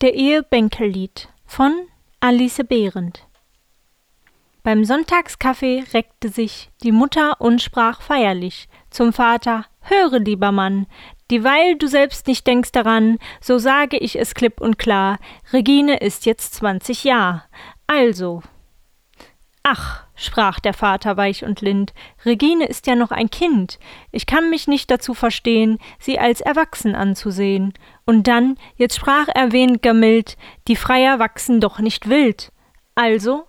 Der Ehebänkellied von Alice Behrendt Beim Sonntagskaffee reckte sich die Mutter und sprach feierlich zum Vater Höre, lieber Mann, dieweil du selbst nicht denkst daran, so sage ich es klipp und klar, Regine ist jetzt zwanzig Jahr. Also. Ach, sprach der Vater weich und lind, Regine ist ja noch ein Kind, ich kann mich nicht dazu verstehen, sie als erwachsen anzusehen. Und dann, jetzt sprach er weniger mild, die Freier wachsen doch nicht wild. Also?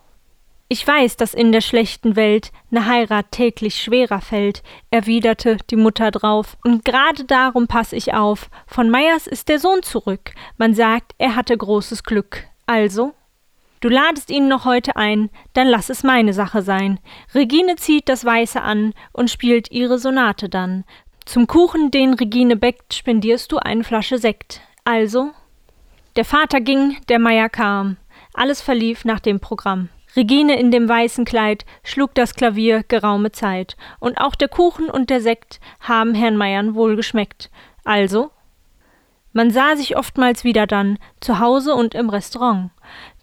Ich weiß, dass in der schlechten Welt ne Heirat täglich schwerer fällt, erwiderte die Mutter drauf, und gerade darum pass ich auf, von Meyers ist der Sohn zurück, man sagt, er hatte großes Glück. Also? Du ladest ihn noch heute ein, dann lass es meine Sache sein. Regine zieht das Weiße an und spielt ihre Sonate dann. Zum Kuchen, den Regine bäckt, spendierst du eine Flasche Sekt. Also? Der Vater ging, der Meier kam. Alles verlief nach dem Programm. Regine in dem weißen Kleid schlug das Klavier geraume Zeit, und auch der Kuchen und der Sekt haben Herrn Meiern wohl geschmeckt. Also man sah sich oftmals wieder dann, zu Hause und im Restaurant,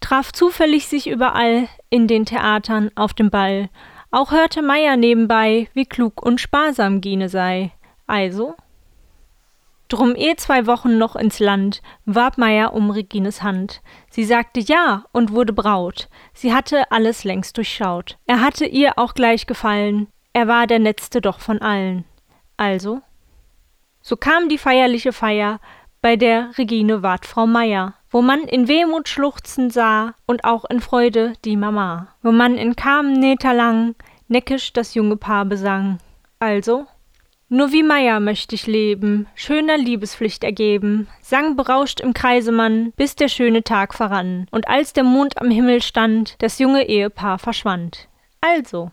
traf zufällig sich überall, in den Theatern, auf dem Ball. Auch hörte Meier nebenbei, wie klug und sparsam Gine sei. Also? Drum eh zwei Wochen noch ins Land, warb Meier um Regines Hand. Sie sagte ja und wurde Braut. Sie hatte alles längst durchschaut. Er hatte ihr auch gleich gefallen. Er war der Netzte doch von allen. Also? So kam die feierliche Feier, bei der Regine ward Frau Meier, wo man in Wehmut schluchzen sah und auch in Freude die Mama, wo man in Kamen lang neckisch das junge Paar besang. Also, nur wie Meier möcht ich leben, schöner Liebespflicht ergeben, sang berauscht im Kreise man, bis der schöne Tag verrann, und als der Mond am Himmel stand, das junge Ehepaar verschwand. Also,